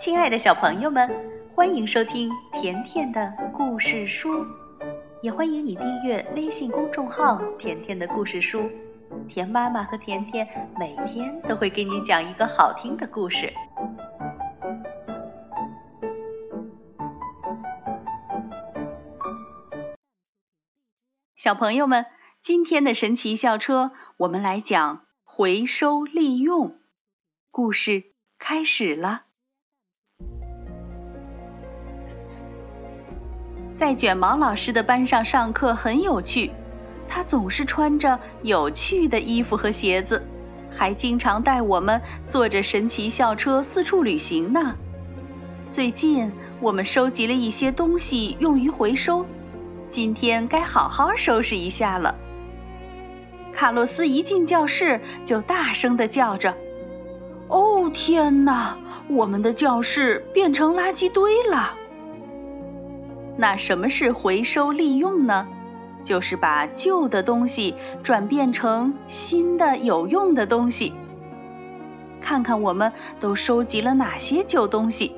亲爱的小朋友们，欢迎收听甜甜的故事书，也欢迎你订阅微信公众号“甜甜的故事书”。甜妈妈和甜甜每天都会给你讲一个好听的故事。小朋友们，今天的神奇校车，我们来讲回收利用。故事开始了。在卷毛老师的班上上课很有趣，他总是穿着有趣的衣服和鞋子，还经常带我们坐着神奇校车四处旅行呢。最近我们收集了一些东西用于回收，今天该好好收拾一下了。卡洛斯一进教室就大声地叫着：“哦，天哪！我们的教室变成垃圾堆了！”那什么是回收利用呢？就是把旧的东西转变成新的有用的东西。看看我们都收集了哪些旧东西？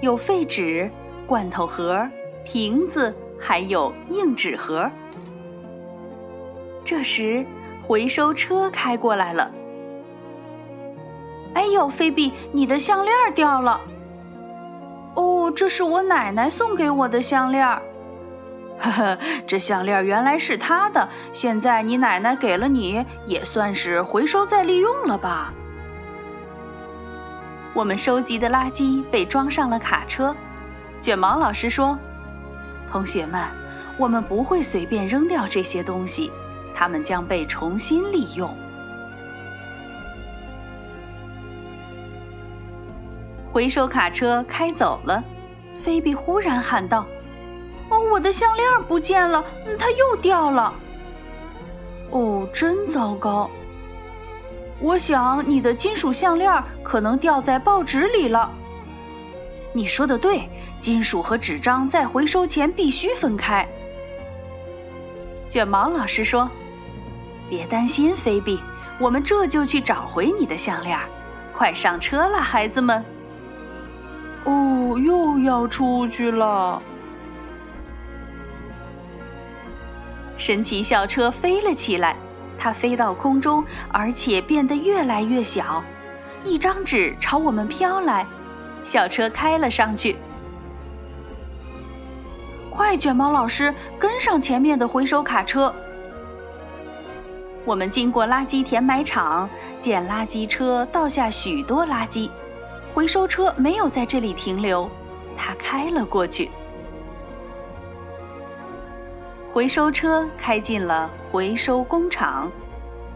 有废纸、罐头盒、瓶子，还有硬纸盒。这时，回收车开过来了。哎呦，菲比，你的项链掉了！这是我奶奶送给我的项链。呵呵，这项链原来是她的，现在你奶奶给了你，也算是回收再利用了吧。我们收集的垃圾被装上了卡车。卷毛老师说：“同学们，我们不会随便扔掉这些东西，它们将被重新利用。”回收卡车开走了，菲比忽然喊道：“哦，我的项链不见了，它又掉了！哦，真糟糕！我想你的金属项链可能掉在报纸里了。”你说的对，金属和纸张在回收前必须分开。卷毛老师说：“别担心，菲比，我们这就去找回你的项链。快上车了，孩子们！”我，又要出去了！神奇校车飞了起来，它飞到空中，而且变得越来越小。一张纸朝我们飘来，校车开了上去。快，卷毛老师，跟上前面的回收卡车！我们经过垃圾填埋场，见垃圾车倒下许多垃圾。回收车没有在这里停留，它开了过去。回收车开进了回收工厂。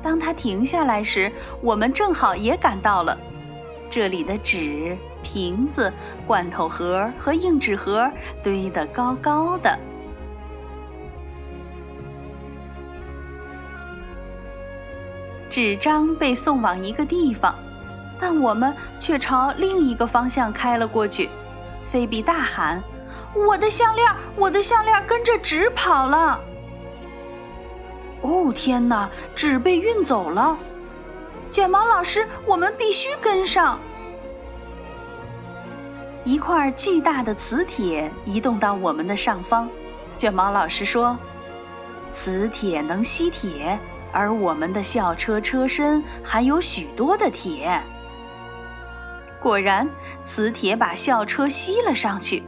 当它停下来时，我们正好也赶到了。这里的纸、瓶子、罐头盒和硬纸盒堆得高高的。纸张被送往一个地方。但我们却朝另一个方向开了过去。菲比大喊：“我的项链，我的项链跟着纸跑了！”哦，天哪，纸被运走了！卷毛老师，我们必须跟上。一块巨大的磁铁移动到我们的上方。卷毛老师说：“磁铁能吸铁，而我们的校车车身含有许多的铁。”果然，磁铁把校车吸了上去。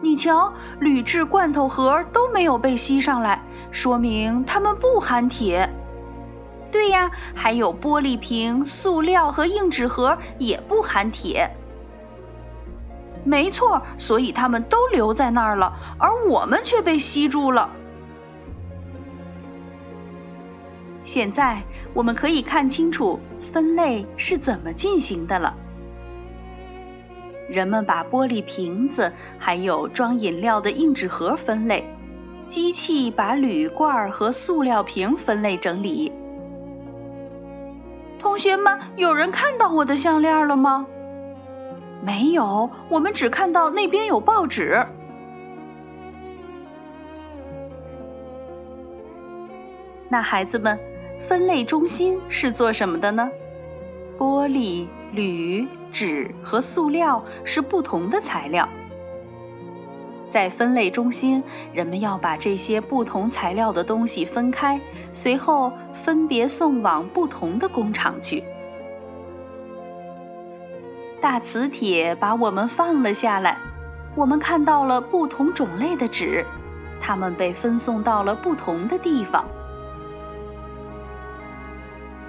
你瞧，铝制罐头盒都没有被吸上来，说明它们不含铁。对呀，还有玻璃瓶、塑料和硬纸盒也不含铁。没错，所以它们都留在那儿了，而我们却被吸住了。现在我们可以看清楚。分类是怎么进行的了？人们把玻璃瓶子还有装饮料的硬纸盒分类，机器把铝罐和塑料瓶分类整理。同学们，有人看到我的项链了吗？没有，我们只看到那边有报纸。那孩子们。分类中心是做什么的呢？玻璃、铝、纸和塑料是不同的材料。在分类中心，人们要把这些不同材料的东西分开，随后分别送往不同的工厂去。大磁铁把我们放了下来，我们看到了不同种类的纸，它们被分送到了不同的地方。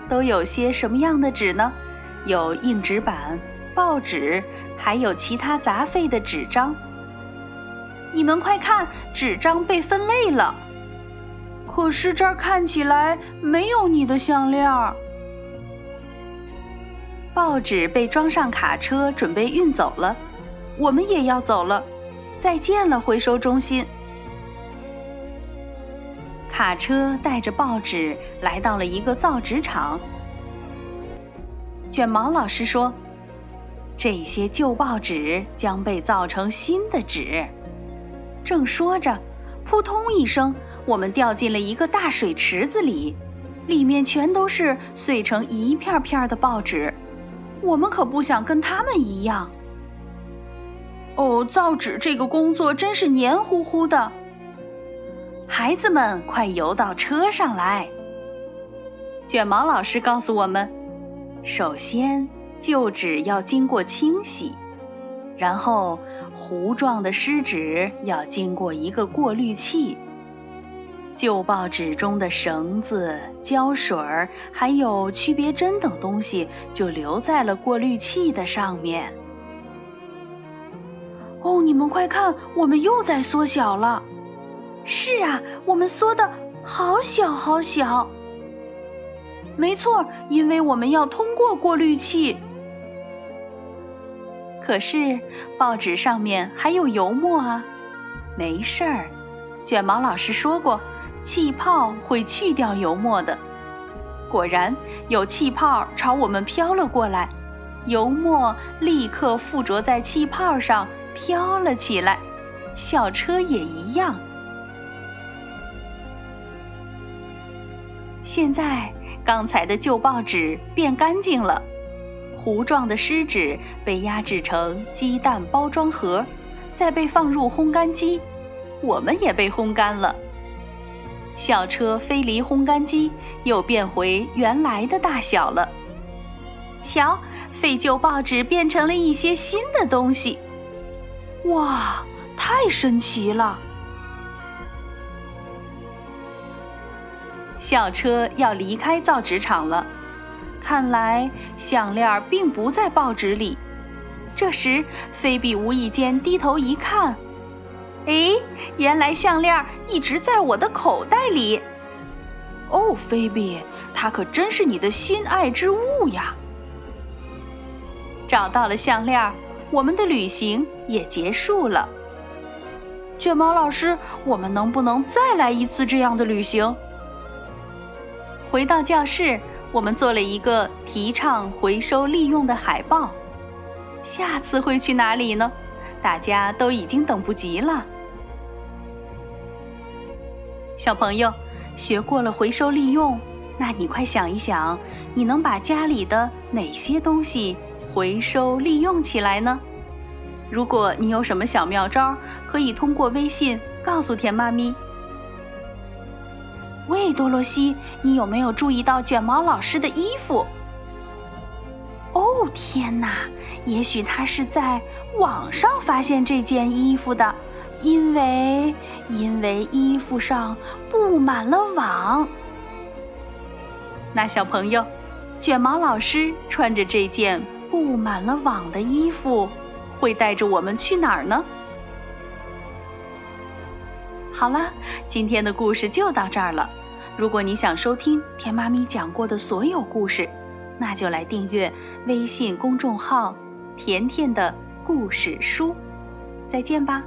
都有些什么样的纸呢？有硬纸板、报纸，还有其他杂废的纸张。你们快看，纸张被分类了。可是这儿看起来没有你的项链。报纸被装上卡车，准备运走了。我们也要走了，再见了，回收中心。卡车带着报纸来到了一个造纸厂。卷毛老师说：“这些旧报纸将被造成新的纸。”正说着，扑通一声，我们掉进了一个大水池子里，里面全都是碎成一片片的报纸。我们可不想跟他们一样。哦，造纸这个工作真是黏糊糊的。孩子们，快游到车上来！卷毛老师告诉我们，首先旧纸要经过清洗，然后糊状的湿纸要经过一个过滤器。旧报纸中的绳子、胶水儿还有区别针等东西就留在了过滤器的上面。哦，你们快看，我们又在缩小了。是啊，我们缩的好小好小。没错，因为我们要通过过滤器。可是报纸上面还有油墨啊。没事儿，卷毛老师说过，气泡会去掉油墨的。果然，有气泡朝我们飘了过来，油墨立刻附着在气泡上飘了起来。校车也一样。现在，刚才的旧报纸变干净了，糊状的湿纸被压制成鸡蛋包装盒，再被放入烘干机，我们也被烘干了。校车飞离烘干机，又变回原来的大小了。瞧，废旧报纸变成了一些新的东西，哇，太神奇了！校车要离开造纸厂了，看来项链并不在报纸里。这时，菲比无意间低头一看，哎，原来项链一直在我的口袋里。哦，菲比，它可真是你的心爱之物呀！找到了项链，我们的旅行也结束了。卷毛老师，我们能不能再来一次这样的旅行？回到教室，我们做了一个提倡回收利用的海报。下次会去哪里呢？大家都已经等不及了。小朋友，学过了回收利用，那你快想一想，你能把家里的哪些东西回收利用起来呢？如果你有什么小妙招，可以通过微信告诉田妈咪。喂，多罗西，你有没有注意到卷毛老师的衣服？哦，天哪！也许他是在网上发现这件衣服的，因为因为衣服上布满了网。那小朋友，卷毛老师穿着这件布满了网的衣服，会带着我们去哪儿呢？好了，今天的故事就到这儿了。如果你想收听甜妈咪讲过的所有故事，那就来订阅微信公众号“甜甜的故事书”。再见吧。